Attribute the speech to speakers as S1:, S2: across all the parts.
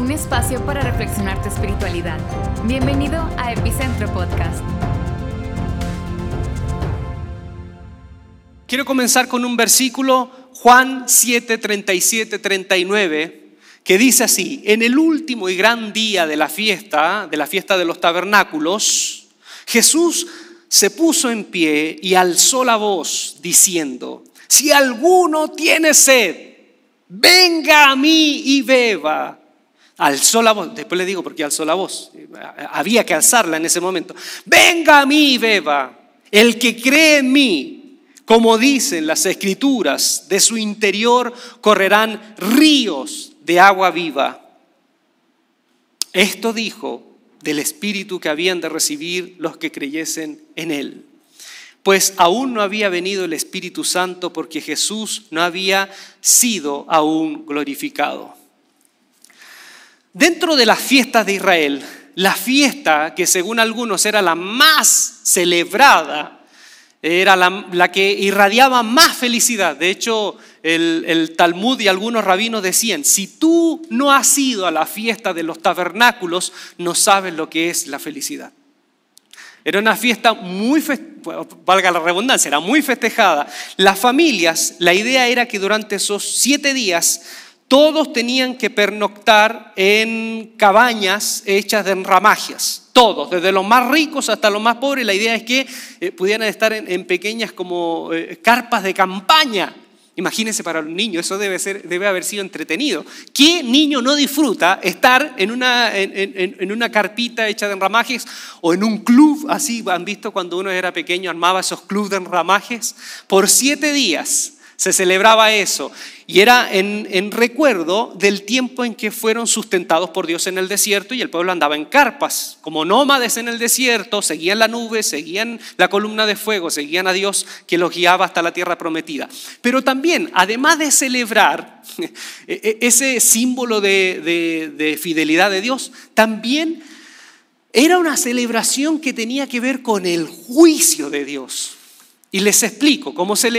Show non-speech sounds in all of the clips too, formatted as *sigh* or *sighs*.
S1: un espacio para reflexionar tu espiritualidad. Bienvenido a Epicentro Podcast.
S2: Quiero comenzar con un versículo, Juan 7, 37, 39, que dice así, en el último y gran día de la fiesta, de la fiesta de los tabernáculos, Jesús se puso en pie y alzó la voz diciendo, si alguno tiene sed, venga a mí y beba. Alzó la voz, después le digo por qué alzó la voz, había que alzarla en ese momento. Venga a mí beba. El que cree en mí, como dicen las escrituras, de su interior correrán ríos de agua viva. Esto dijo del Espíritu que habían de recibir los que creyesen en Él. Pues aún no había venido el Espíritu Santo porque Jesús no había sido aún glorificado. Dentro de las fiestas de Israel, la fiesta que según algunos era la más celebrada era la, que irradiaba más felicidad. De hecho, el, el, Talmud y algunos rabinos decían, si tú no has ido a la fiesta de los tabernáculos, no sabes lo que es la felicidad. Era una fiesta muy, valga la redundancia, era muy festejada. Las familias, la idea era que durante esos siete días todos tenían que pernoctar en cabañas hechas de enramajes, todos, desde los más ricos hasta los más pobres. La idea es que eh, pudieran estar en, pequeñas como eh, carpas de campaña. Imagínense para un niño, eso debe, ser, debe haber sido entretenido. ¿Qué niño no disfruta estar en una, carpita hecha de enramajes o en un club así? ¿Han visto cuando uno era pequeño armaba esos clubes de enramajes? Por siete días se celebraba eso. Y era en, recuerdo del tiempo en que fueron sustentados por Dios en el desierto y el pueblo andaba en carpas, como nómades en el desierto, seguían la nube, seguían la columna de fuego, seguían a Dios que los guiaba hasta la tierra prometida. Pero también, además de celebrar *laughs* e, e, ese símbolo de, de fidelidad de Dios, también era una celebración que tenía que ver con el juicio de Dios. Y les explico cómo se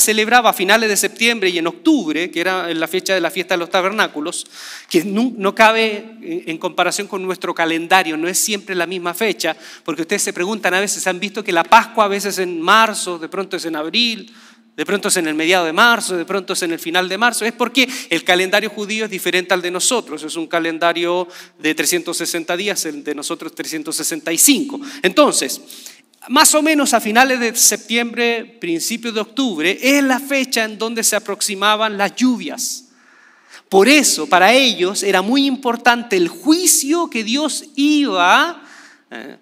S2: celebraba a finales de septiembre y en octubre, que era la fecha de la fiesta de los tabernáculos, que no, cabe en comparación con nuestro calendario, no es siempre la misma fecha, porque ustedes se preguntan, a veces han visto que la Pascua a veces es en marzo, de pronto es en abril, de pronto es en el mediado de marzo, de pronto es en el final de marzo. Es porque el calendario judío es diferente al de nosotros. Es un calendario de 360 días, el de nosotros 365. Entonces, más o menos a finales de septiembre, principios de octubre, es la fecha en donde se aproximaban las lluvias. Por eso, para ellos era muy importante el juicio que Dios iba eh,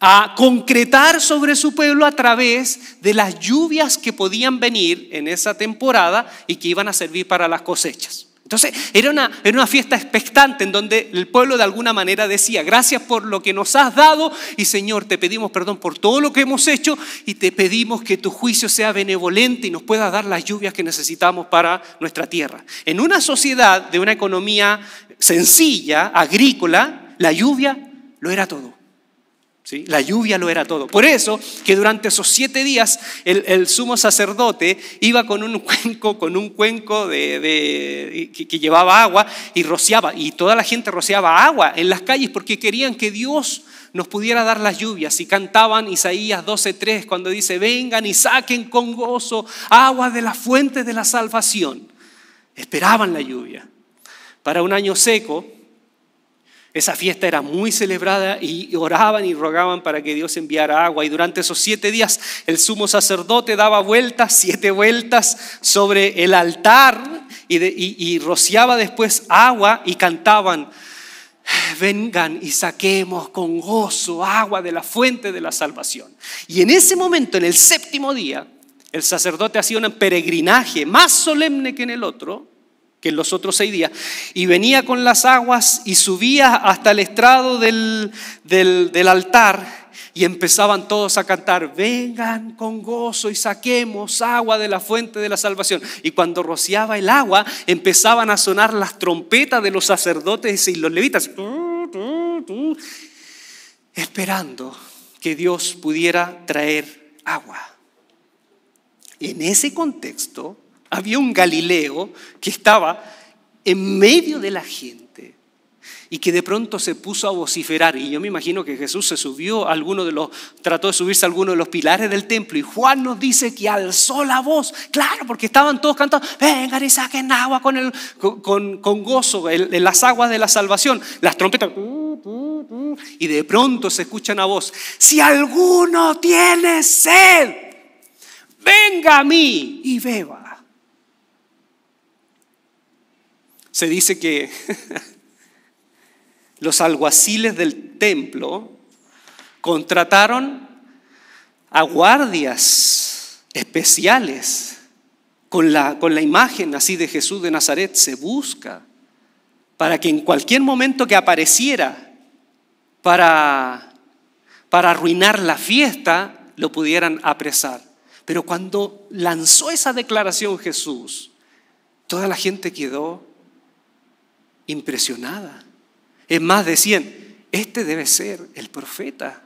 S2: a concretar sobre su pueblo a través de las lluvias que podían venir en esa temporada y que iban a servir para las cosechas. Entonces era una, era una fiesta expectante en donde el pueblo de alguna manera decía, gracias por lo que nos has dado y Señor, te pedimos perdón por todo lo que hemos hecho y te pedimos que tu juicio sea benevolente y nos pueda dar las lluvias que necesitamos para nuestra tierra. En una sociedad de una economía sencilla, agrícola, la lluvia lo era todo. La lluvia lo era todo. Por eso que durante esos siete días el, sumo sacerdote iba con un *laughs* cuenco, con un cuenco de, que, llevaba agua y rociaba. Y toda la gente rociaba agua en las calles porque querían que Dios nos pudiera dar las lluvias. Y cantaban Isaías 12:3 cuando dice, vengan y saquen con gozo agua de la fuente de la salvación. Esperaban la lluvia. Para un año seco, esa fiesta era muy celebrada y oraban y rogaban para que Dios enviara agua. Y durante esos siete días el sumo sacerdote daba vueltas, siete vueltas sobre el altar y, rociaba después agua y cantaban, vengan y saquemos con gozo agua de la fuente de la salvación. Y en ese momento, en el séptimo día, el sacerdote hacía un peregrinaje más solemne que en el otro que en los otros seis días, y venía con las aguas y subía hasta el estrado del, del, altar y empezaban todos a cantar, vengan con gozo y saquemos agua de la fuente de la salvación. Y cuando rociaba el agua, empezaban a sonar las trompetas de los sacerdotes y los levitas, esperando que Dios pudiera traer agua. En ese contexto, había un Galileo que estaba en medio de la gente, y que de pronto se puso a vociferar. Y yo me imagino que Jesús se subió a alguno de los, trató de subirse a alguno de los pilares del templo. Y Juan nos dice que alzó la voz. Claro, porque estaban todos cantando, vengan y saquen agua con, el, con, con gozo en las aguas de la salvación. Las trompetas. Y de pronto se escucha una voz, si alguno tiene sed, venga a mí y beba. Se dice que *laughs* los alguaciles del templo contrataron a guardias especiales con la, con la imagen así de Jesús de Nazaret. Se busca para que en cualquier momento que apareciera para, para arruinar la fiesta, lo pudieran apresar. Pero cuando lanzó esa declaración Jesús, toda la gente quedó impresionada. Es más, decían, este debe ser el profeta.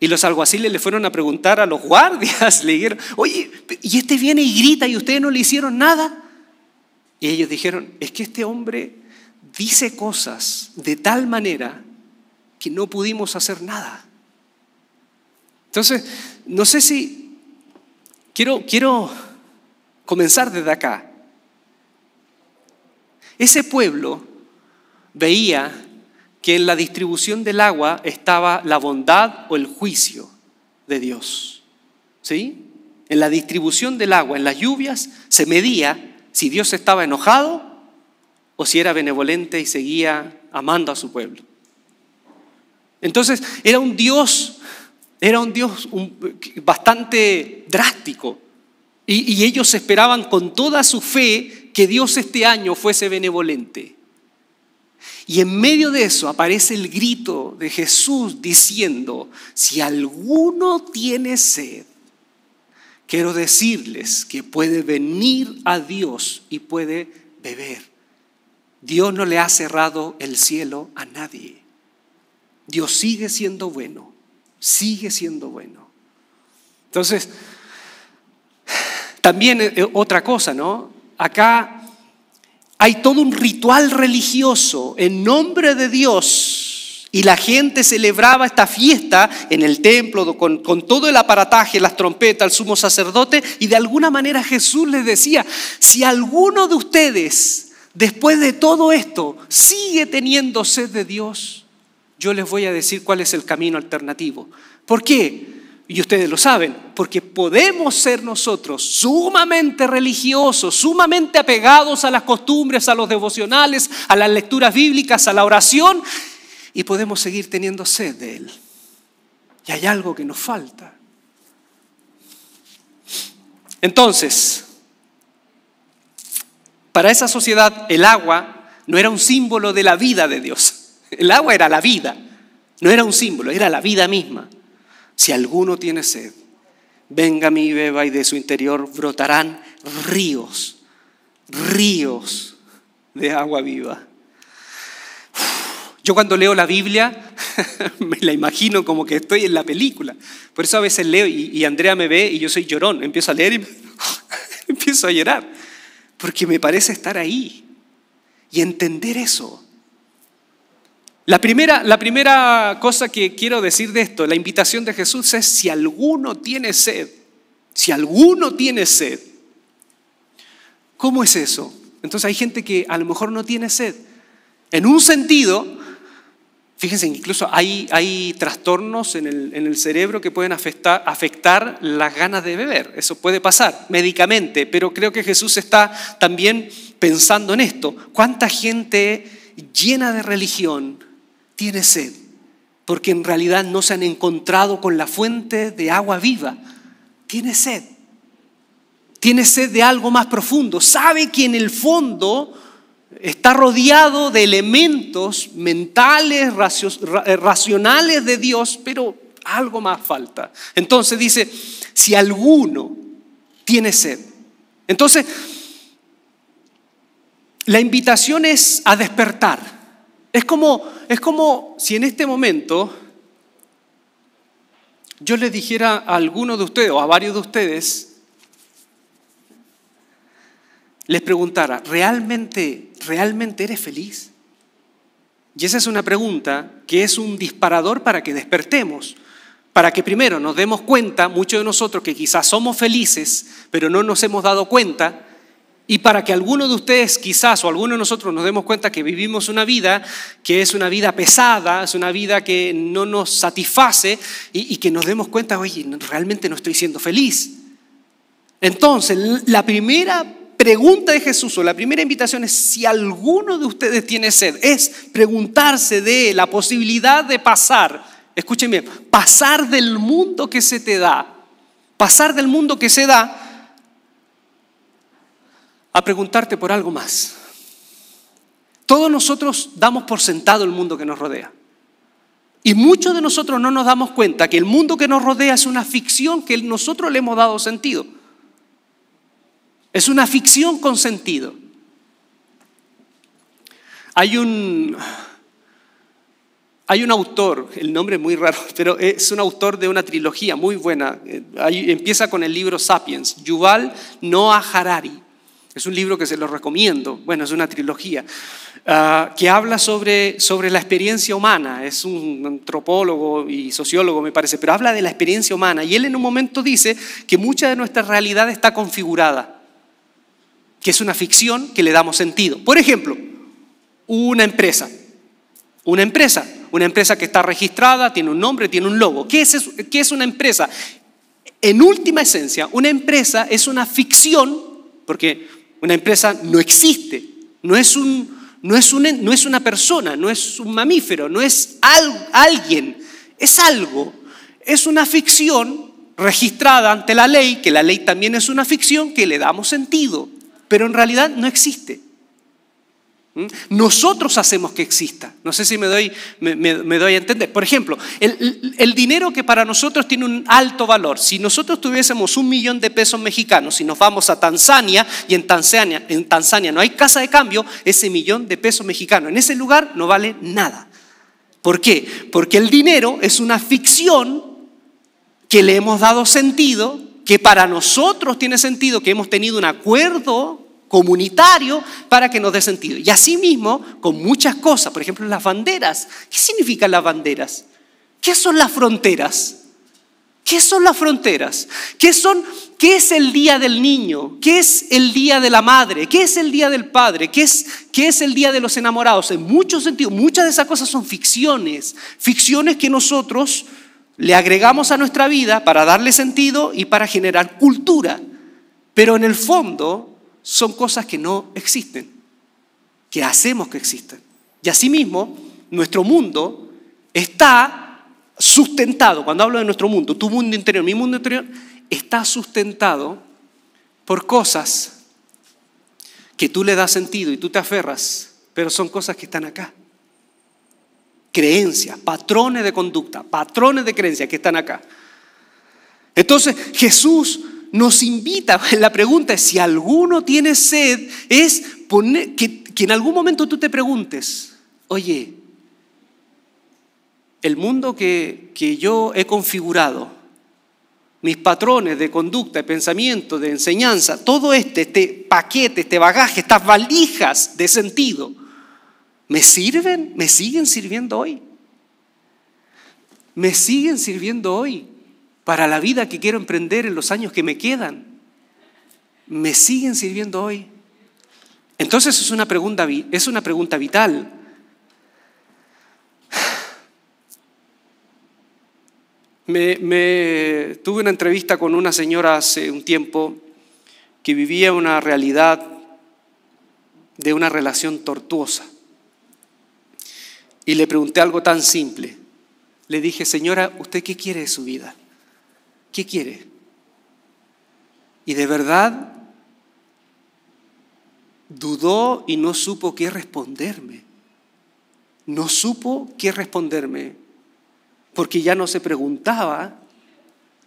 S2: Y los alguaciles le fueron a preguntar a los guardias, *laughs* le dijeron, oye, y este viene y grita y ustedes no le hicieron nada. Y ellos dijeron, es que este hombre dice cosas de tal manera que no pudimos hacer nada. Entonces, no sé si quiero, quiero comenzar desde acá. Ese pueblo veía que en la distribución del agua estaba la bondad o el juicio de Dios. ¿Sí? En la distribución del agua, en las lluvias, se medía si Dios estaba enojado o si era benevolente y seguía amando a su pueblo. Entonces, era un Dios, era un Dios bastante drástico. y ellos esperaban con toda su fe que Dios este año fuese benevolente. Y en medio de eso aparece el grito de Jesús diciendo, si alguno tiene sed, quiero decirles que puede venir a Dios y puede beber. Dios no le ha cerrado el cielo a nadie. Dios sigue siendo bueno, sigue siendo bueno. Entonces, también eh, otra cosa, ¿no? Acá hay todo un ritual religioso en nombre de Dios y la gente celebraba esta fiesta en el templo con, todo el aparataje, las trompetas, el sumo sacerdote y de alguna manera Jesús les decía, si alguno de ustedes después de todo esto sigue teniendo sed de Dios, yo les voy a decir cuál es el camino alternativo. ¿Por qué? Y ustedes lo saben, porque podemos ser nosotros sumamente religiosos, sumamente apegados a las costumbres, a los devocionales, a las lecturas bíblicas, a la oración, y podemos seguir teniendo sed de Él. Y hay algo que nos falta. Entonces, para esa sociedad el agua no era un símbolo de la vida de Dios. El agua era la vida, no era un símbolo, era la vida misma. Si alguno tiene sed, venga a mí y beba y de su interior brotarán ríos, ríos de agua viva. Yo cuando leo la Biblia *laughs* me la imagino como que estoy en la película. Por eso a veces leo y, Andrea me ve y yo soy llorón. Empiezo a leer y *laughs* empiezo a llorar. Porque me parece estar ahí y entender eso. La primera, la primera cosa que quiero decir de esto, la invitación de Jesús es si alguno tiene sed, si alguno tiene sed, ¿cómo es eso? Entonces hay gente que a lo mejor no tiene sed. En un sentido, fíjense, incluso hay, hay trastornos en el, en el, cerebro que pueden afectar, afectar las ganas de beber. Eso puede pasar médicamente, pero creo que Jesús está también pensando en esto. ¿Cuánta gente llena de religión tiene sed, porque en realidad no se han encontrado con la fuente de agua viva. Tiene sed. Tiene sed de algo más profundo. Sabe que en el fondo está rodeado de elementos mentales, eh, racionales de Dios, pero algo más falta. Entonces dice, si alguno tiene sed. Entonces, la invitación es a despertar. Es como, es como si en este momento yo les dijera a alguno de ustedes o a varios de ustedes, les preguntara, ¿realmente, realmente eres feliz? Y esa es una pregunta que es un disparador para que despertemos, para que primero nos demos cuenta, muchos de nosotros que quizás somos felices, pero no nos hemos dado cuenta, y para que alguno de ustedes quizás o alguno de nosotros nos demos cuenta que vivimos una vida que es una vida pesada, es una vida que no nos satisface y, que nos demos cuenta, oye, realmente no estoy siendo feliz. Entonces, la primera pregunta de Jesús o la primera invitación es si alguno de ustedes tiene sed, es preguntarse de la posibilidad de pasar, escuchen pasar del mundo que se te da, pasar del mundo que se da a preguntarte por algo más. Todos nosotros damos por sentado el mundo que nos rodea. Y muchos de nosotros no nos damos cuenta que el mundo que nos rodea es una ficción que nosotros le hemos dado sentido. Es una ficción con sentido. Hay un, hay un autor, el nombre es muy raro, *laughs* pero es un autor de una trilogía muy buena. empieza con el libro Sapiens, Yuval Noah Harari. Es un libro que se lo recomiendo. Bueno, es una trilogía ah, que habla sobre, sobre la experiencia humana. Es un antropólogo y sociólogo, me parece, pero habla de la experiencia humana. Y él en un momento dice que mucha de nuestra realidad está configurada que es una ficción que le damos sentido. Por ejemplo, una empresa. Una empresa, una empresa que está registrada, tiene un nombre, tiene un logo. ¿Qué es, qué es una empresa? En última esencia, una empresa es una ficción, porque una empresa no existe, no es, un, no es, no es una persona, no es un mamífero, no es alguien, es algo. Es una ficción registrada ante la ley, que la ley también es una ficción que le damos sentido pero en realidad no existe. ¿Mm? Nosotros hacemos que exista. No sé si me doy, me, doy a entender. Por ejemplo, el, dinero que para nosotros tiene un alto valor. Si nosotros tuviésemos un millón de pesos mexicanos, si nos vamos a Tanzania y en Tanzania, en Tanzania no hay casa de cambio, ese millón de pesos mexicanos en ese lugar no vale nada. ¿Por qué? Porque el dinero es una ficción que le hemos dado sentido que para nosotros tiene sentido que hemos tenido un acuerdo comunitario para que nos dé sentido. Y asimismo, con muchas cosas, por ejemplo, las banderas. ¿Qué significan las banderas? ¿Qué son las fronteras? ¿Qué son las fronteras? ¿Qué, son, ¿Qué es el día del niño? ¿Qué es el día de la madre? ¿Qué es el día del padre? ¿Qué es, qué es el día de los enamorados? En muchos sentidos, muchas de esas cosas son ficciones, ficciones que nosotros le agregamos a nuestra vida para darle sentido y para generar cultura. Pero en el fondo son cosas que no existen, que hacemos que existen. Y asimismo, nuestro mundo está sustentado, cuando hablo de nuestro mundo, tu mundo interior, mi mundo interior, está sustentado por cosas que tú le das sentido y tú te aferras, pero son cosas que están acá creencias, patrones de conducta, patrones de creencia que están acá. Entonces Jesús nos invita, *laughs* la pregunta es si alguno tiene sed, es poner, que, que en algún momento tú te preguntes, oye, el mundo que, que yo he configurado, mis patrones de conducta, de pensamiento, de enseñanza, todo este, este paquete, este bagaje, estas valijas de sentido, ¿Me sirven? ¿Me siguen sirviendo hoy? ¿Me siguen sirviendo hoy para la vida que quiero emprender en los años que me quedan? ¿Me siguen sirviendo hoy? Entonces es una pregunta, es una pregunta vital. Me, tuve una entrevista con una señora hace un tiempo que vivía una realidad de una relación tortuosa. Y le pregunté algo tan simple. Le dije, señora, ¿usted qué quiere de su vida? ¿Qué quiere? Y de verdad dudó y no supo qué responderme. No supo qué responderme, porque ya no se preguntaba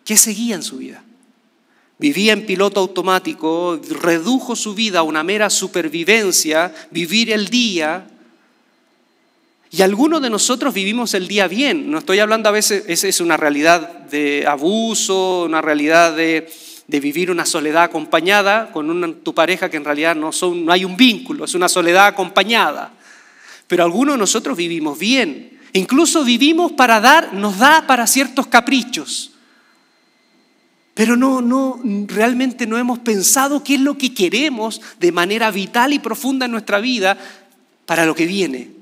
S2: qué seguía en su vida. Vivía en piloto automático, redujo su vida a una mera supervivencia, vivir el día, y algunos de nosotros vivimos el día bien. No estoy hablando a veces, esa es una realidad de abuso, una realidad de, vivir una soledad acompañada con tu pareja que en realidad no, son, no hay un vínculo, es una soledad acompañada. pero algunos de nosotros vivimos bien. Incluso vivimos para dar, nos da para ciertos caprichos. Pero no, no, realmente no hemos pensado qué es lo que queremos de manera vital y profunda en nuestra vida para lo que viene.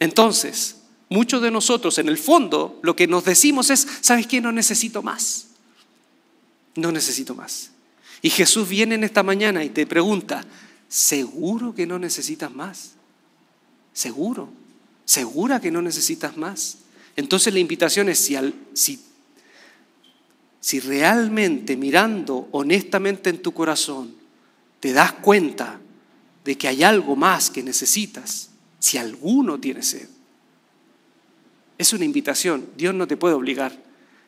S2: Entonces, muchos de nosotros en el fondo lo que nos decimos es, ¿sabes qué? No necesito más. No necesito más. Y Jesús viene en esta mañana y te pregunta, ¿seguro que no necesitas más? ¿Seguro? ¿Segura que no necesitas más? Entonces la invitación es si, si, si realmente mirando honestamente en tu corazón te das cuenta de que hay algo más que necesitas, si alguno tiene sed. Es una invitación, Dios no te puede obligar.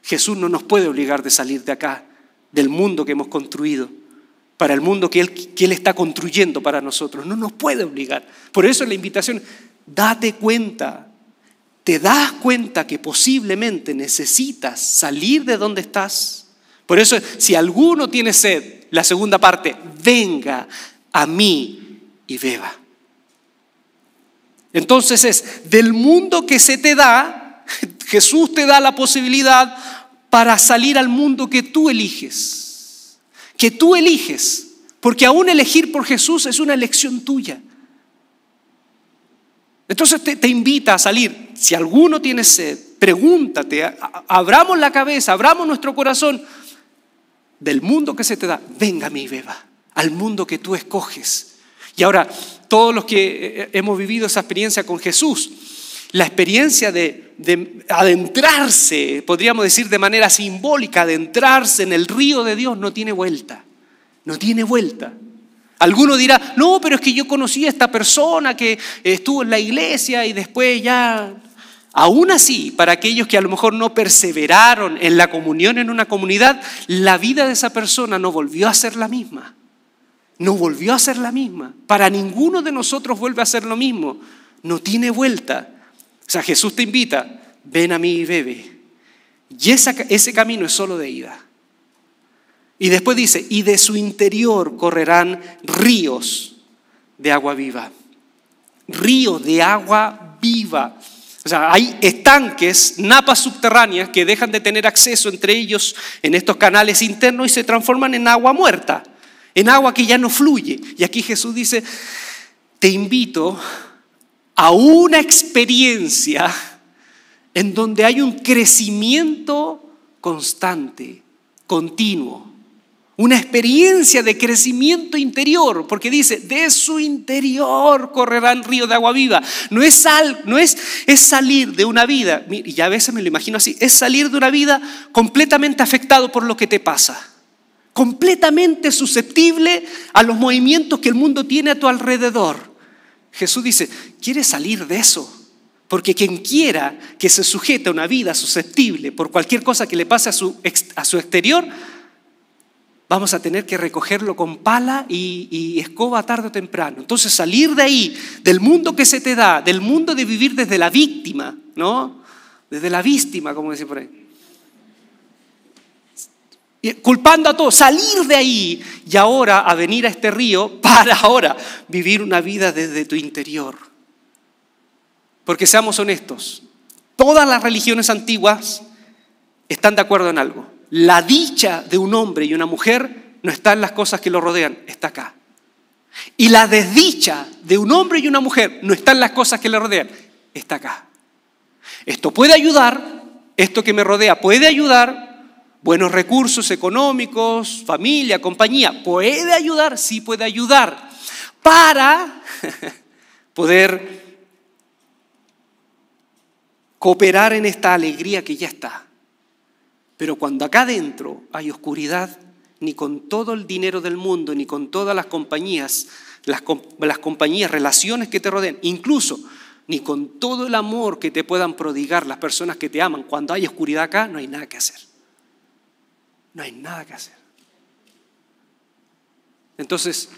S2: Jesús no nos puede obligar de salir de acá, del mundo que hemos construido, para el mundo que Él, está construyendo para nosotros. No nos puede obligar. Por eso la invitación, date cuenta, te das cuenta que posiblemente necesitas salir de donde estás. Por eso, si alguno tiene sed, la segunda parte, venga a mí y beba. Entonces es, del mundo que se te da, Jesús te da la posibilidad para salir al mundo que tú eliges. Que tú eliges. Porque aún elegir por Jesús es una elección tuya. Entonces te, invita a salir. Si alguno tiene sed, pregúntate, abramos la cabeza, abramos nuestro corazón del mundo que se te da. Venga mi beba, al mundo que tú escoges. Y ahora, todos los que eh, eh, hemos vivido esa experiencia con Jesús, la experiencia de, de, adentrarse, podríamos decir de manera simbólica, adentrarse en el río de Dios no tiene vuelta, no tiene vuelta. Alguno dirá, no, pero es que yo conocí a esta persona que estuvo en la iglesia y después ya... Aún así, para aquellos que a lo mejor no perseveraron en la comunión en una comunidad, la vida de esa persona no volvió a ser la misma no volvió a ser la misma. Para ninguno de nosotros vuelve a ser lo mismo. No tiene vuelta. O sea, Jesús te invita, ven a mí y bebe. Y ese camino es solo de ida. Y después dice, y de su interior correrán ríos de agua viva. Ríos de agua viva. O sea, hay estanques, napas subterráneas que dejan de tener acceso entre ellos en estos canales internos y se transforman en agua muerta en agua que ya no fluye. Y aquí Jesús dice, te invito a una experiencia en donde hay un crecimiento constante, continuo. Una experiencia de crecimiento interior, porque dice, de su interior correrán ríos de agua viva. No es, no es, es salir de una vida, y ya a veces me lo imagino así, es salir de una vida completamente afectado por lo que te pasa completamente susceptible a los movimientos que el mundo tiene a tu alrededor. Jesús dice, ¿quieres salir de eso? Porque quien quiera que se sujete a una vida susceptible por cualquier cosa que le pase a su, a su exterior, vamos a tener que recogerlo con pala y, escoba tarde o temprano. Entonces salir de ahí, del mundo que se te da, del mundo de vivir desde la víctima, ¿no? Desde la víctima, como dice por ahí culpando a todos, salir de ahí y ahora a venir a este río para *laughs* ahora vivir una vida desde tu interior. Porque seamos honestos, todas las religiones antiguas están de acuerdo en algo. La dicha de un hombre y una mujer no está en las cosas que lo rodean, está acá. Y la desdicha de un hombre y una mujer no está en las cosas que le rodean, está acá. Esto puede ayudar, esto que me rodea puede ayudar, buenos recursos económicos, familia, compañía. ¿Puede ayudar? Sí puede ayudar. Para *laughs* poder cooperar en esta alegría que ya está. Pero cuando acá adentro hay oscuridad, ni con todo el dinero del mundo, ni con todas las compañías, las, las compañías, relaciones que te rodean, incluso ni con todo el amor que te puedan prodigar las personas que te aman, cuando hay oscuridad acá, no hay nada que hacer no hay nada que hacer. Entonces,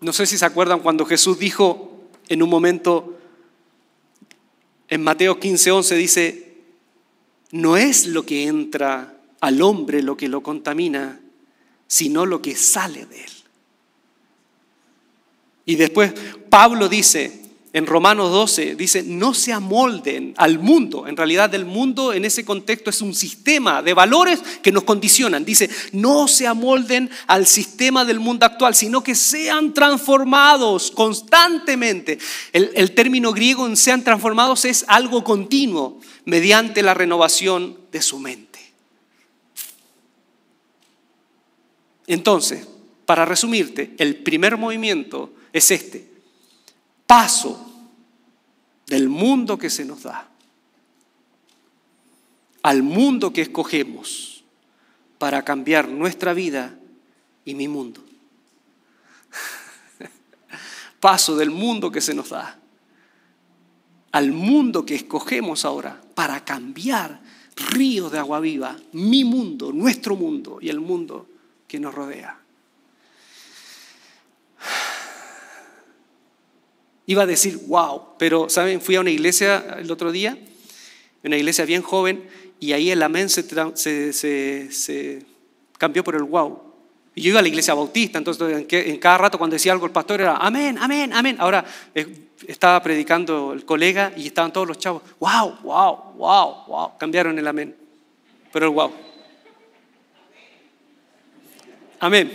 S2: no sé si se acuerdan cuando Jesús dijo en un momento, en Mateo 15, 11 dice, no es lo que entra al hombre lo que lo contamina, sino lo que sale de él. Y después Pablo dice, en Romanos 12 dice, no se amolden al mundo. En realidad el mundo en ese contexto es un sistema de valores que nos condicionan. Dice, no se amolden al sistema del mundo actual, sino que sean transformados constantemente. El, término griego en sean transformados es algo continuo mediante la renovación de su mente. Entonces, para resumirte, el primer movimiento es este paso del mundo que se nos da al mundo que escogemos para cambiar nuestra vida y mi mundo. *laughs* Paso del mundo que se nos da al mundo que escogemos ahora para cambiar ríos de agua viva, mi mundo, nuestro mundo y el mundo que nos rodea. Iba a decir, wow, pero ¿saben? Fui a una iglesia el otro día, una iglesia bien joven, y ahí el amén se, cambió por el wow. Y yo iba a la iglesia bautista, entonces en, cada rato cuando decía algo el pastor era amén, amén, amén. Ahora eh, estaba predicando el colega y estaban todos los chavos, wow, wow, wow, wow. Cambiaron el amén, pero el wow. Amén.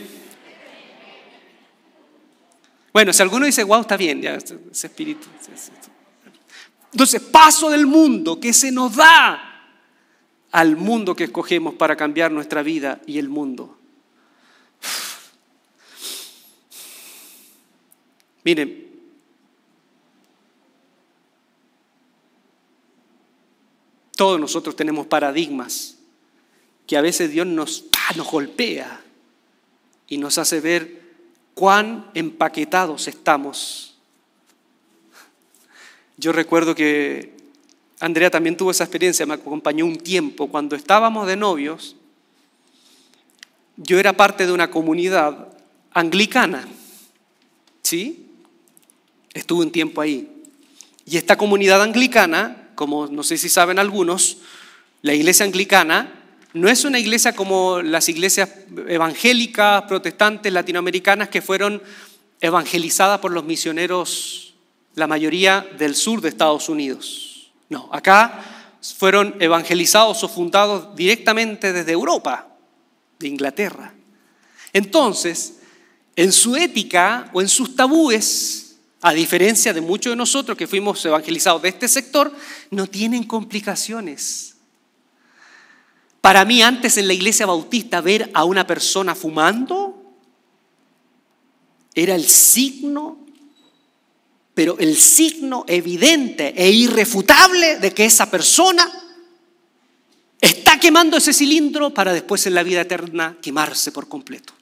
S2: Bueno, si alguno dice, wow, está bien, ya, ese espíritu. Entonces, paso del mundo que se nos da al mundo que escogemos para cambiar nuestra vida y el mundo. *sighs* Miren, todos nosotros tenemos paradigmas que a veces Dios nos, nos golpea y nos hace ver cuán empaquetados estamos. Yo recuerdo que Andrea también tuvo esa experiencia, me acompañó un tiempo. Cuando estábamos de novios, yo era parte de una comunidad anglicana, ¿sí? Estuve un tiempo ahí. Y esta comunidad anglicana, como no sé si saben algunos, la iglesia anglicana no es una iglesia como las iglesias evangélicas, protestantes, latinoamericanas que fueron evangelizadas por los misioneros, la mayoría del sur de Estados Unidos. No, acá fueron evangelizados o fundados directamente desde Europa, de Inglaterra. Entonces, en su ética o en sus tabúes, a diferencia de muchos de nosotros que fuimos evangelizados de este sector, no tienen complicaciones. Para mí antes en la iglesia bautista ver a una persona fumando era el signo, pero el signo evidente e irrefutable de que esa persona está quemando ese cilindro para después en la vida eterna quemarse por completo.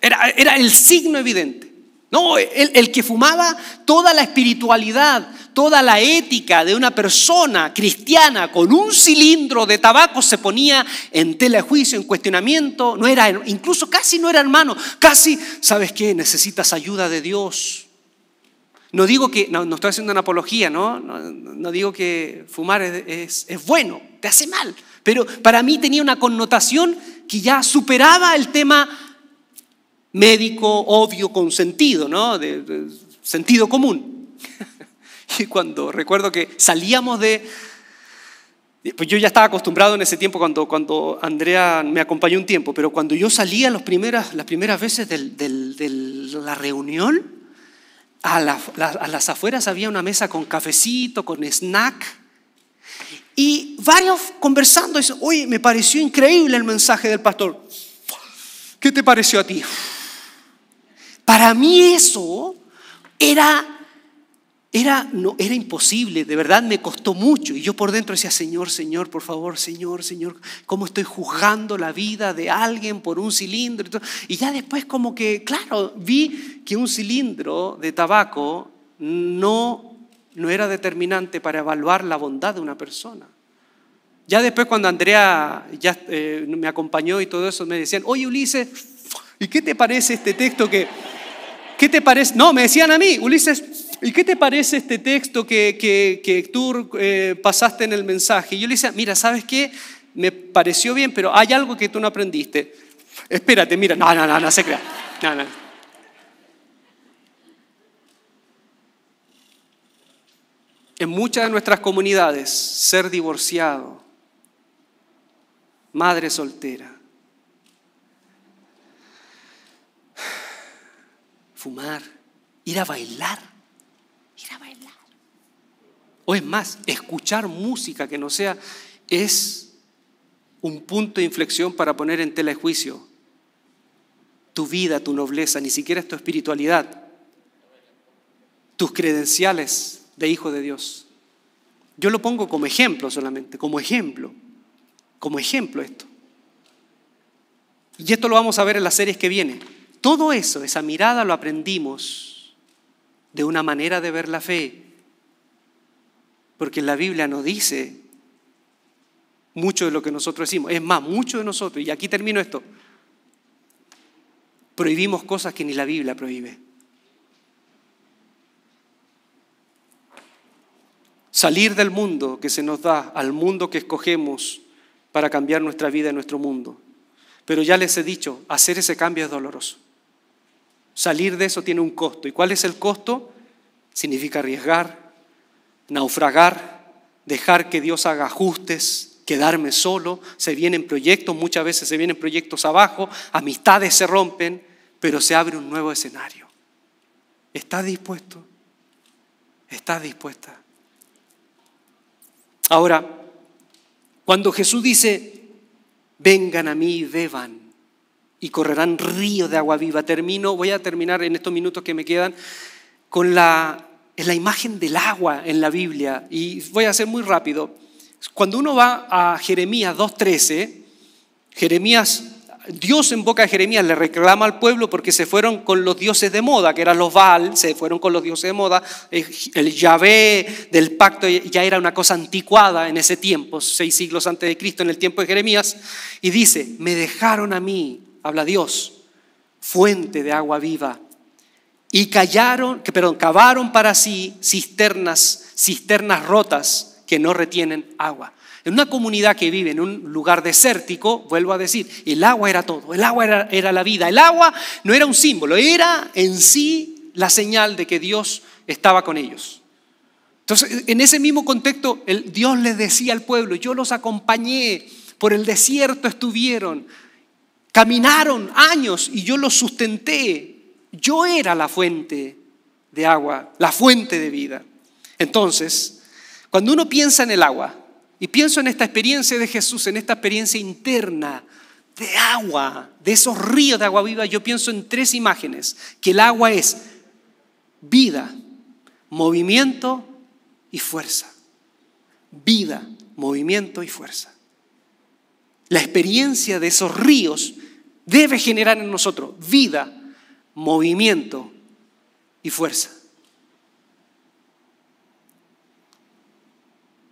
S2: Era, era el signo evidente. No, el, que fumaba toda la espiritualidad, toda la ética de una persona cristiana con un cilindro de tabaco se ponía en tela de juicio, en cuestionamiento, no era, incluso casi no era hermano, casi, ¿sabes qué? Necesitas ayuda de Dios. No digo que, no, estoy haciendo una apología, ¿no? No, digo que fumar es, es, bueno, te hace mal, pero para mí tenía una connotación que ya superaba el tema médico, obvio, consentido, ¿no? de sentido común. *laughs* Y cuando recuerdo que salíamos de... Pues yo ya estaba acostumbrado en ese tiempo cuando, cuando Andrea me acompañó un tiempo, pero cuando yo salía las primeras, las primeras veces de la reunión, a, a, las afueras había una mesa con cafecito, con snack, y varios conversando, dicen, oye, me pareció increíble el mensaje del pastor. ¿Qué te pareció a ti? Para mí eso era era, no, era imposible, de verdad me costó mucho. Y yo por dentro decía, Señor, Señor, por favor, Señor, Señor, ¿cómo estoy juzgando la vida de alguien por un cilindro? Y ya después como que, claro, vi que un cilindro de tabaco no, no era determinante para evaluar la bondad de una persona. Ya después cuando Andrea ya eh, me acompañó y todo eso, me decían, oye Ulises, ¿y qué te parece este texto que te parece? No, me decían a mí, Ulises, ¿y qué te parece este texto que, que, tú eh, pasaste en el mensaje? Y yo le decía, mira, ¿sabes qué? Me pareció bien, pero hay algo que tú no aprendiste. Espérate, mira, no, no, no, no se crea. No, no. En muchas de nuestras comunidades, ser divorciado, madre soltera, fumar, ir a bailar, ir a bailar. O es más, escuchar música que no sea, es un punto de inflexión para poner en tela de juicio tu vida, tu nobleza, ni siquiera es tu espiritualidad, tus credenciales de hijo de Dios. Yo lo pongo como ejemplo solamente, como ejemplo, como ejemplo esto. Y esto lo vamos a ver en las series que vienen. Todo eso, esa mirada lo aprendimos de una manera de ver la fe, porque la Biblia nos dice mucho de lo que nosotros decimos. Es más, mucho de nosotros, y aquí termino esto, prohibimos cosas que ni la Biblia prohíbe. Salir del mundo que se nos da al mundo que escogemos para cambiar nuestra vida y nuestro mundo. Pero ya les he dicho, hacer ese cambio es doloroso. Salir de eso tiene un costo. ¿Y cuál es el costo? Significa arriesgar, naufragar, dejar que Dios haga ajustes, quedarme solo. Se vienen proyectos, muchas veces se vienen proyectos abajo, amistades se rompen, pero se abre un nuevo escenario. ¿Estás dispuesto? ¿Estás dispuesta? Ahora, cuando Jesús dice, vengan a mí y beban, y correrán ríos de agua viva. Termino, voy a terminar en estos minutos que me quedan con la, la imagen del agua en la Biblia. Y voy a hacer muy rápido. Cuando uno va a Jeremías 2.13, Jeremías Dios en boca de Jeremías le reclama al pueblo porque se fueron con los dioses de moda, que eran los Baal, se fueron con los dioses de moda. El Yahvé del pacto ya era una cosa anticuada en ese tiempo, seis siglos antes de Cristo, en el tiempo de Jeremías. Y dice, me dejaron a mí, habla Dios, fuente de agua viva. Y callaron, que, perdón, cavaron para sí cisternas, cisternas rotas que no retienen agua. En una comunidad que vive en un lugar desértico, vuelvo a decir, el agua era todo, el agua era, era, la vida, el agua no era un símbolo, era en sí la señal de que Dios estaba con ellos. Entonces, en ese mismo contexto, Dios les decía al pueblo, yo los acompañé, por el desierto estuvieron, caminaron años y yo los sustenté, yo era la fuente de agua, la fuente de vida. Entonces, cuando uno piensa en el agua, y pienso en esta experiencia de Jesús, en esta experiencia interna de agua, de esos ríos de agua viva, yo pienso en tres imágenes, que el agua es vida, movimiento y fuerza. Vida, movimiento y fuerza. La experiencia de esos ríos debe generar en nosotros vida, movimiento y fuerza.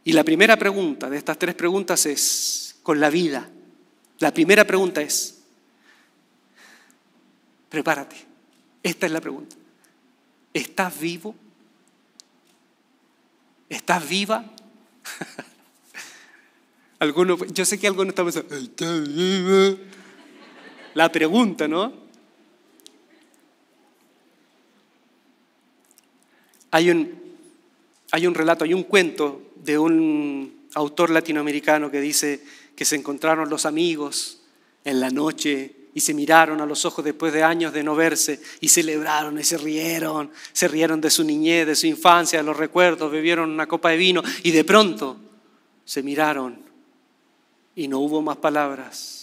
S2: Y la primera pregunta de estas tres preguntas es, con la vida, la primera pregunta es, prepárate, esta es la pregunta, ¿estás vivo? ¿Estás viva? *laughs* algunos, yo sé que algunos están pensando, ¿estás viva? La pregunta, ¿no? Hay un, hay un relato, hay un cuento de un autor latinoamericano que dice que se encontraron los amigos en la noche y se miraron a los ojos después de años de no verse y celebraron y se rieron, se rieron de su niñez, de su infancia, de los recuerdos, bebieron una copa de vino y de pronto se miraron y no hubo más palabras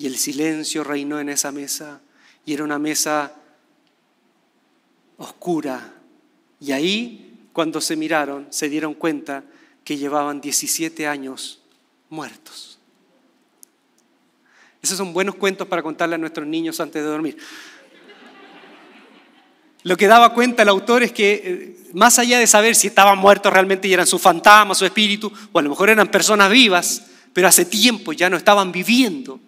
S2: y el silencio reinó en esa mesa y era una mesa oscura y ahí cuando se miraron se dieron cuenta que llevaban 17 años muertos. Esos son buenos cuentos para contarle a nuestros niños antes de dormir. Lo que daba cuenta el autor es que, eh, más allá de saber si estaban muertos realmente y eran sus fantasmas, su espíritu, o a lo mejor eran personas vivas, pero hace tiempo ya no estaban viviendo.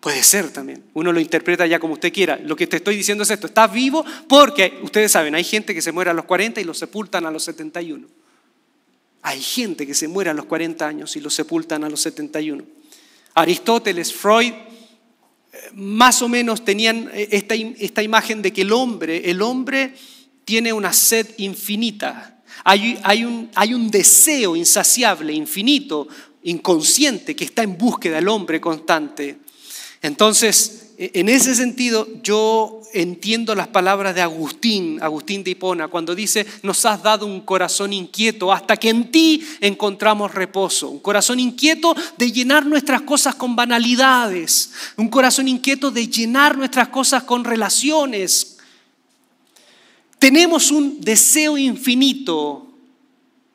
S2: Puede ser también. Uno lo interpreta ya como usted quiera. Lo que te estoy diciendo es esto. Estás vivo porque, ustedes saben, hay gente que se muere a los 40 y los sepultan a los 71. Hay gente que se muere a los 40 años y lo sepultan a los 71. Aristóteles, Freud, eh, más o menos tenían eh, esta, esta imagen de que el hombre, el hombre tiene una sed infinita Hay, hay, un, hay un deseo insaciable, infinito, inconsciente, que está en búsqueda del hombre constante. Entonces, e, en ese sentido, yo entiendo las palabras de Agustín, Agustín de Hipona, cuando dice, nos has dado un corazón inquieto hasta que en ti encontramos reposo. Un corazón inquieto de llenar nuestras cosas con banalidades. Un corazón inquieto de llenar nuestras cosas con relaciones. Tenemos un deseo infinito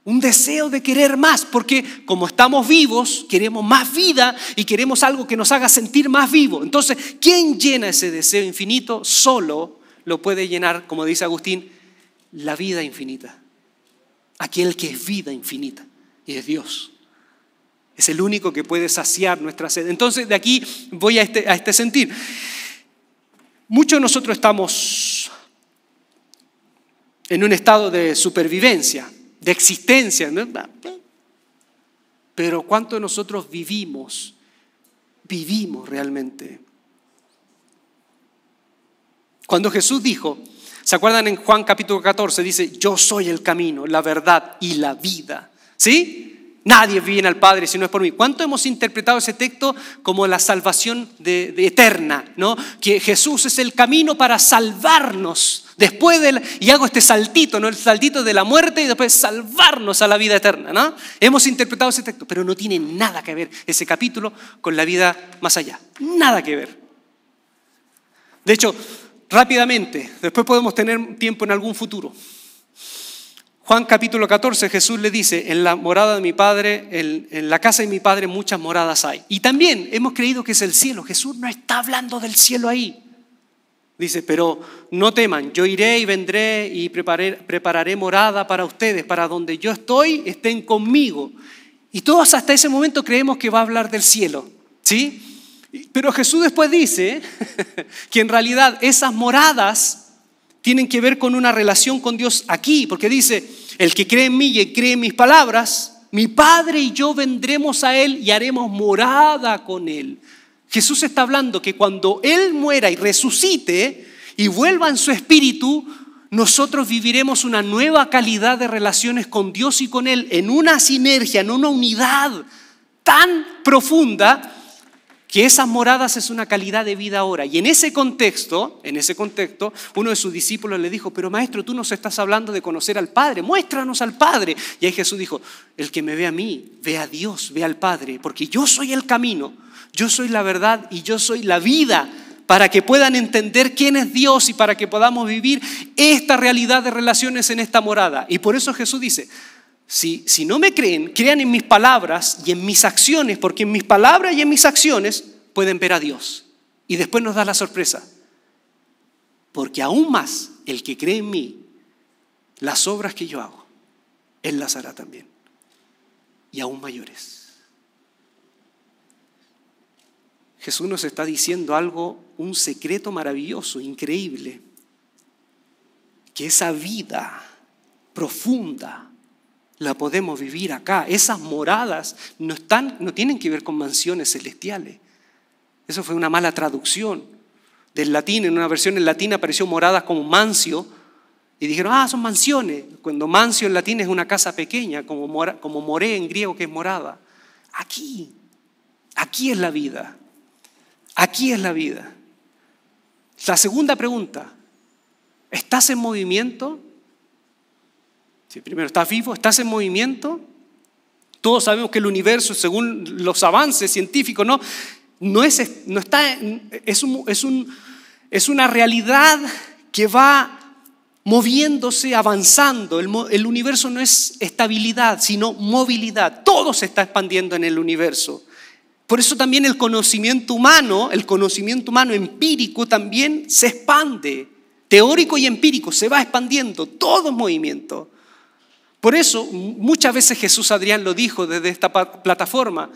S2: un deseo de querer más, porque como estamos vivos, queremos más vida y queremos algo que nos haga sentir más vivo. Entonces, ¿quién llena ese deseo infinito? Solo lo puede llenar, como dice Agustín, la vida infinita. Aquel que es vida infinita y es Dios. Es el único que puede saciar nuestra sed. Entonces, de aquí voy a este, a este sentir. Muchos de nosotros estamos en un estado de supervivencia de existencia. Pero ¿cuánto nosotros vivimos? Vivimos realmente. Cuando Jesús dijo, ¿se acuerdan en Juan capítulo 14? Dice, yo soy el camino, la verdad y la vida. ¿Sí? Nadie viene al Padre si no es por mí. ¿Cuánto hemos interpretado ese texto como la salvación de, eterna? ¿no? Que Jesús es el camino para salvarnos después del... Y hago este saltito, ¿no? el saltito de la muerte y después salvarnos a la vida eterna. ¿no? Hemos interpretado ese texto, pero no tiene nada que ver ese capítulo con la vida más allá. Nada que ver. De hecho, rápidamente, después podemos tener tiempo en algún futuro. Juan capítulo 14, Jesús le dice, en la morada de mi Padre, en, la casa de mi Padre muchas moradas hay. Y también hemos creído que es el cielo. Jesús no está hablando del cielo ahí. Dice, pero no teman, yo iré y vendré y prepararé, morada para ustedes, para donde yo estoy, estén conmigo. Y todos hasta ese momento creemos que va a hablar del cielo, ¿sí? Pero Jesús después dice *laughs* que en realidad esas moradas tienen que ver con una relación con Dios aquí, porque dice, el que cree en mí y cree en mis palabras, mi Padre y yo vendremos a Él y haremos morada con Él. Jesús está hablando que cuando Él muera y resucite y vuelva en su espíritu, nosotros viviremos una nueva calidad de relaciones con Dios y con Él, en una sinergia, en una unidad tan profunda que esas moradas es una calidad de vida ahora. Y en ese contexto, en ese contexto, uno de sus discípulos le dijo, pero maestro, tú nos estás hablando de conocer al Padre, muéstranos al Padre. Y ahí Jesús dijo, el que me ve a mí, ve a Dios, ve al Padre, porque yo soy el camino, yo soy la verdad y yo soy la vida para que puedan entender quién es Dios y para que podamos vivir esta realidad de relaciones en esta morada. Y por eso Jesús dice, si, no me creen, crean en mis palabras y en mis acciones, porque en mis palabras y en mis acciones pueden ver a Dios. Y después nos da la sorpresa. Porque aún más el que cree en mí, las obras que yo hago, Él las hará también. Y aún mayores. Jesús nos está diciendo algo, un secreto maravilloso, increíble. Que esa vida profunda, la podemos vivir acá. Esas moradas no, están, no tienen que ver con mansiones celestiales. Eso fue una mala traducción del latín. En una versión en latín apareció moradas como mancio. Y dijeron, ah, son mansiones. Cuando mancio en latín es una casa pequeña, como, mora, como moré en griego que es morada. Aquí, aquí es la vida. Aquí es la vida. La segunda pregunta, ¿estás en movimiento? Primero, ¿estás vivo? ¿Estás en movimiento? Todos sabemos que el universo, según los avances científicos, no, es, no está, es una realidad que va moviéndose, avanzando. El, el, universo no es estabilidad, sino movilidad. Todo se está expandiendo en el universo. Por eso también el conocimiento humano, el conocimiento humano empírico también se expande. Teórico y empírico se va expandiendo, todo es movimiento. Por eso muchas veces Jesús Adrián lo dijo desde esta plataforma.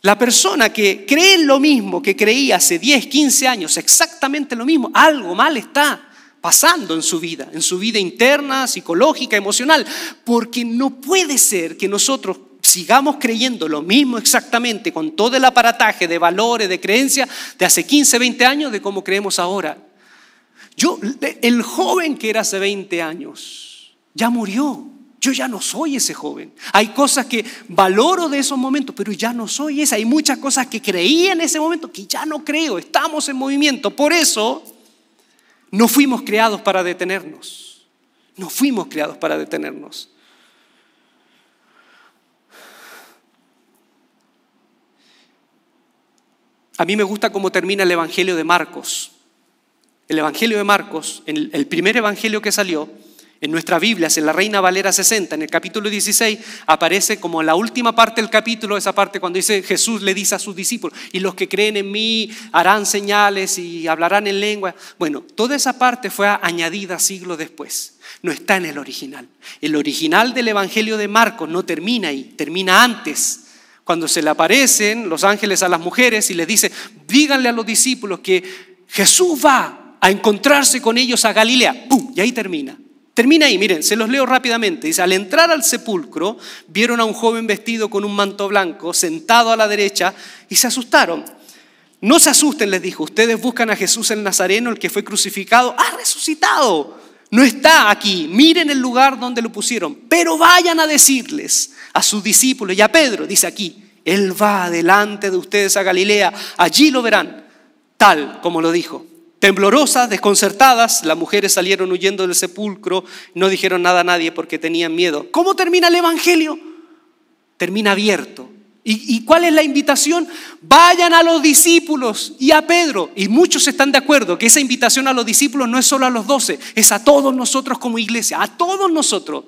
S2: La persona que cree en lo mismo que creía hace 10, 15 años, exactamente lo mismo, algo mal está pasando en su vida, en su vida interna, psicológica, emocional, porque no puede ser que nosotros sigamos creyendo lo mismo exactamente con todo el aparataje de valores, de creencias de hace 15, 20 años de como creemos ahora. Yo, el joven que era hace 20 años, ya murió. Yo ya no soy ese joven. Hay cosas que valoro de esos momentos, pero ya no soy esa. Hay muchas cosas que creía en ese momento que ya no creo. Estamos en movimiento. Por eso no fuimos creados para detenernos. No fuimos creados para detenernos. A mí me gusta cómo termina el Evangelio de Marcos. El Evangelio de Marcos, el primer Evangelio que salió, en nuestra Biblia, en la Reina Valera 60, en el capítulo 16, aparece como la última parte del capítulo, esa parte cuando dice Jesús le dice a sus discípulos, y los que creen en mí harán señales y hablarán en lengua. Bueno, toda esa parte fue añadida siglos después. No está en el original. El original del Evangelio de Marcos no termina ahí, termina antes. Cuando se le aparecen los ángeles a las mujeres y les dice, díganle a los discípulos que Jesús va a encontrarse con ellos a Galilea. ¡Pum! Y ahí termina. Termina ahí, miren, se los leo rápidamente. Dice, al entrar al sepulcro, vieron a un joven vestido con un manto blanco, sentado a la derecha, y se asustaron. No se asusten, les dijo, ustedes buscan a Jesús el Nazareno, el que fue crucificado, ha resucitado. No está aquí, miren el lugar donde lo pusieron, pero vayan a decirles a sus discípulos y a Pedro, dice aquí, Él va delante de ustedes a Galilea, allí lo verán, tal como lo dijo. Temblorosas, desconcertadas, las mujeres salieron huyendo del sepulcro, no dijeron nada a nadie porque tenían miedo. ¿Cómo termina el Evangelio? Termina abierto. ¿Y, cuál es la invitación? Vayan a los discípulos y a Pedro. Y muchos están de acuerdo que esa invitación a los discípulos no es solo a los doce, es a todos nosotros como iglesia, a todos nosotros,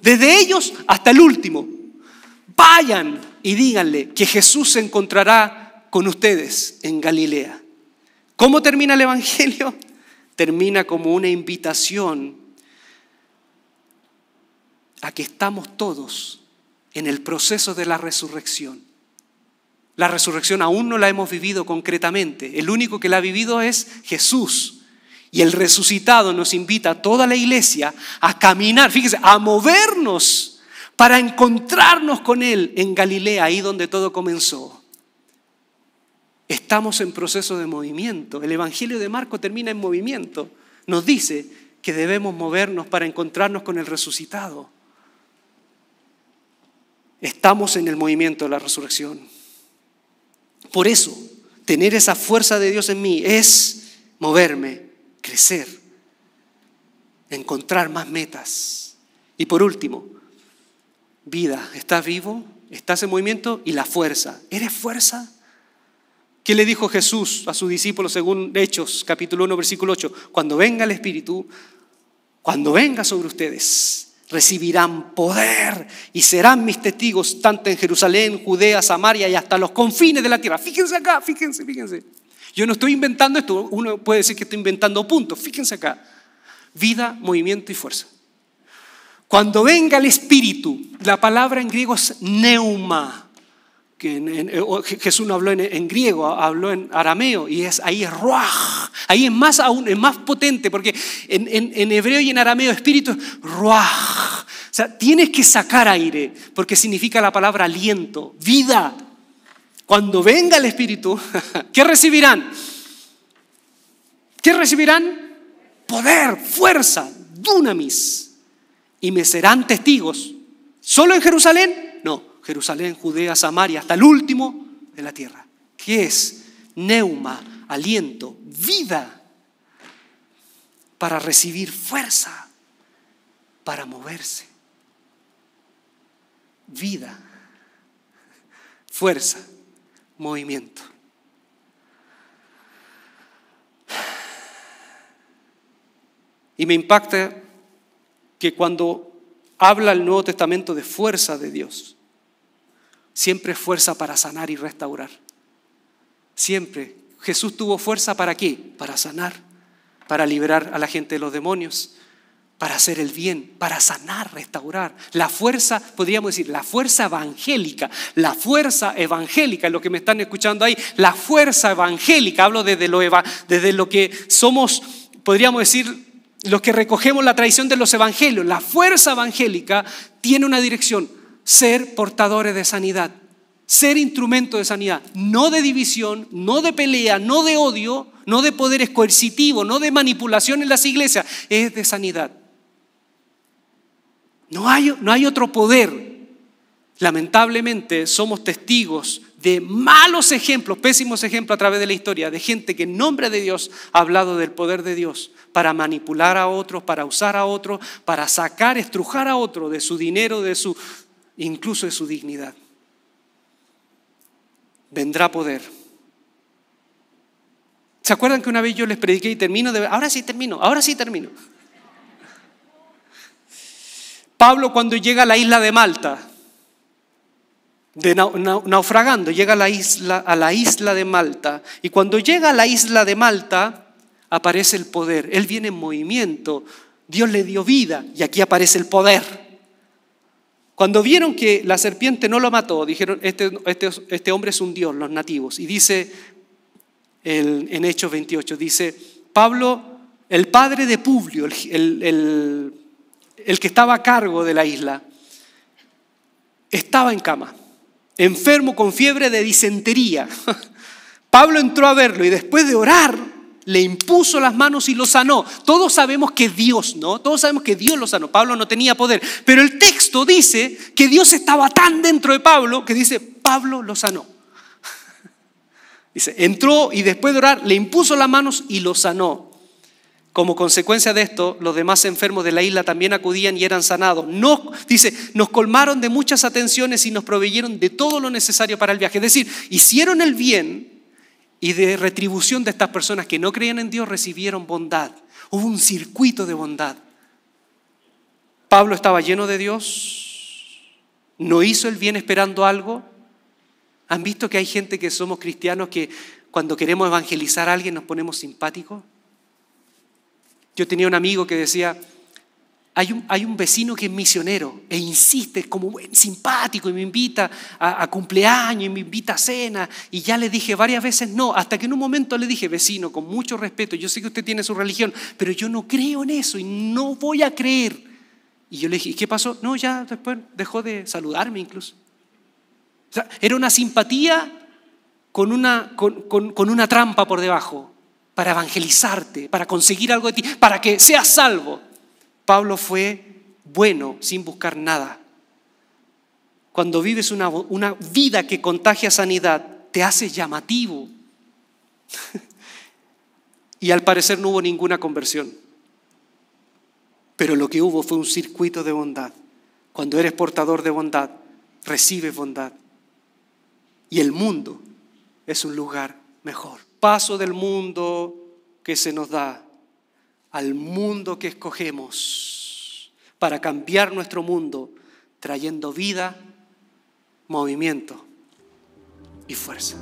S2: desde ellos hasta el último. Vayan y díganle que Jesús se encontrará con ustedes en Galilea. ¿Cómo termina el Evangelio? *laughs* Termina como una invitación a que estamos todos en el proceso de la resurrección. La resurrección aún no la hemos vivido concretamente. El único que la ha vivido es Jesús. Y el resucitado nos invita a toda la iglesia a caminar, fíjese, a movernos para encontrarnos con Él en Galilea, ahí donde todo comenzó. Estamos en proceso de movimiento. El Evangelio de Marco termina en movimiento. Nos dice que debemos movernos para encontrarnos con el resucitado. Estamos en el movimiento de la resurrección. Por eso, tener esa fuerza de Dios en mí es moverme, crecer, encontrar más metas. Y por último, vida. ¿Estás vivo? ¿Estás en movimiento? Y la fuerza. ¿Eres fuerza? ¿Qué le dijo Jesús a sus discípulos según Hechos, capítulo 1, versículo 8? Cuando venga el Espíritu, cuando venga sobre ustedes, recibirán poder y serán mis testigos tanto en Jerusalén, Judea, Samaria y hasta los confines de la tierra. Fíjense acá, fíjense, fíjense. Yo no estoy inventando esto, uno puede decir que estoy inventando puntos, fíjense acá. Vida, movimiento y fuerza. Cuando venga el Espíritu, la palabra en griego es neuma eh, Jesús no habló en, griego, habló en arameo y es ahí es ruach. Ahí es más aún, es más potente porque en, hebreo y en arameo espíritu es ruach. O sea, tienes que sacar aire porque significa la palabra aliento, vida. Cuando venga el espíritu, *laughs* ¿qué recibirán? ¿Qué recibirán? Poder, fuerza, dunamis. Y me serán testigos. ¿Solo en Jerusalén? Jerusalén, Judea, Samaria, hasta el último de la tierra. ¿Qué es? Neuma, aliento, vida para recibir fuerza, para moverse. Vida, fuerza, movimiento. Y me impacta que cuando habla el Nuevo Testamento de fuerza de Dios, siempre fuerza para sanar y restaurar. Siempre. Jesús tuvo fuerza para qué? Para sanar, para liberar a la gente de los demonios, para hacer el bien, para sanar, restaurar. La fuerza, podríamos decir, la fuerza evangélica, la fuerza evangélica, lo que me están escuchando ahí, la fuerza evangélica, hablo desde lo, desde lo que somos, podríamos decir, los que recogemos la tradición de los evangelios. La fuerza evangélica tiene una dirección, ser portadores de sanidad, ser instrumento de sanidad, no de división, no de pelea, no de odio, no de poderes coercitivos, no de manipulación en las iglesias, es de sanidad. No hay, no hay otro poder. Lamentablemente somos testigos de malos ejemplos, pésimos ejemplos a través de la historia, de gente que en nombre de Dios ha hablado del poder de Dios para manipular a otros, para usar a otros, para sacar, estrujar a otro de su dinero, de su, incluso de su dignidad. Vendrá poder. ¿Se acuerdan que una vez yo les prediqué y termino de Ahora sí termino, ahora sí termino. Pablo cuando llega a la isla de Malta, de naufragando, llega a la, isla, a la isla de Malta, y cuando llega a la isla de Malta, aparece el poder. Él viene en movimiento, Dios le dio vida, y aquí aparece el poder. Cuando vieron que la serpiente no lo mató, dijeron, este, este, este hombre es un Dios, los nativos. Y dice en Hechos 28, dice, Pablo, el padre de Publio, el el que estaba a cargo de la isla, estaba en cama, enfermo con fiebre de disentería. *laughs* Pablo entró a verlo y después de orar, le impuso las manos y lo sanó. Todos sabemos que Dios, ¿no? Todos sabemos que Dios lo sanó. Pablo no tenía poder. Pero el texto dice que Dios estaba tan dentro de Pablo que dice, Pablo lo sanó. *laughs* Dice, entró y después de orar, le impuso las manos y lo sanó. Como consecuencia de esto, los demás enfermos de la isla también acudían y eran sanados. No, dice, nos colmaron de muchas atenciones y nos proveyeron de todo lo necesario para el viaje. Es decir, hicieron el bien y de retribución de estas personas que no creían en Dios recibieron bondad. Hubo un circuito de bondad. Pablo estaba lleno de Dios, no hizo el bien esperando algo. ¿Han visto que hay gente que somos cristianos que cuando queremos evangelizar a alguien nos ponemos simpáticos? Yo tenía un amigo que decía, hay un, hay un vecino que es misionero e insiste, como buen simpático, y me invita a, a, cumpleaños, y me invita a cena, y ya le dije varias veces no, hasta que en un momento le dije, vecino, con mucho respeto, yo sé que usted tiene su religión, pero yo no creo en eso y no voy a creer. Y yo le dije, ¿y qué pasó? No, ya después dejó de saludarme incluso. O sea, era una simpatía con una, con, con, con una trampa por debajo para evangelizarte, para conseguir algo de ti, para que seas salvo. Pablo fue bueno sin buscar nada. Cuando vives una, una vida que contagia sanidad, te hace llamativo. *laughs* y al parecer no hubo ninguna conversión. Pero lo que hubo fue un circuito de bondad. Cuando eres portador de bondad, recibes bondad. Y el mundo es un lugar mejor paso del mundo que se nos da al mundo que escogemos para cambiar nuestro mundo, trayendo vida, movimiento y fuerza.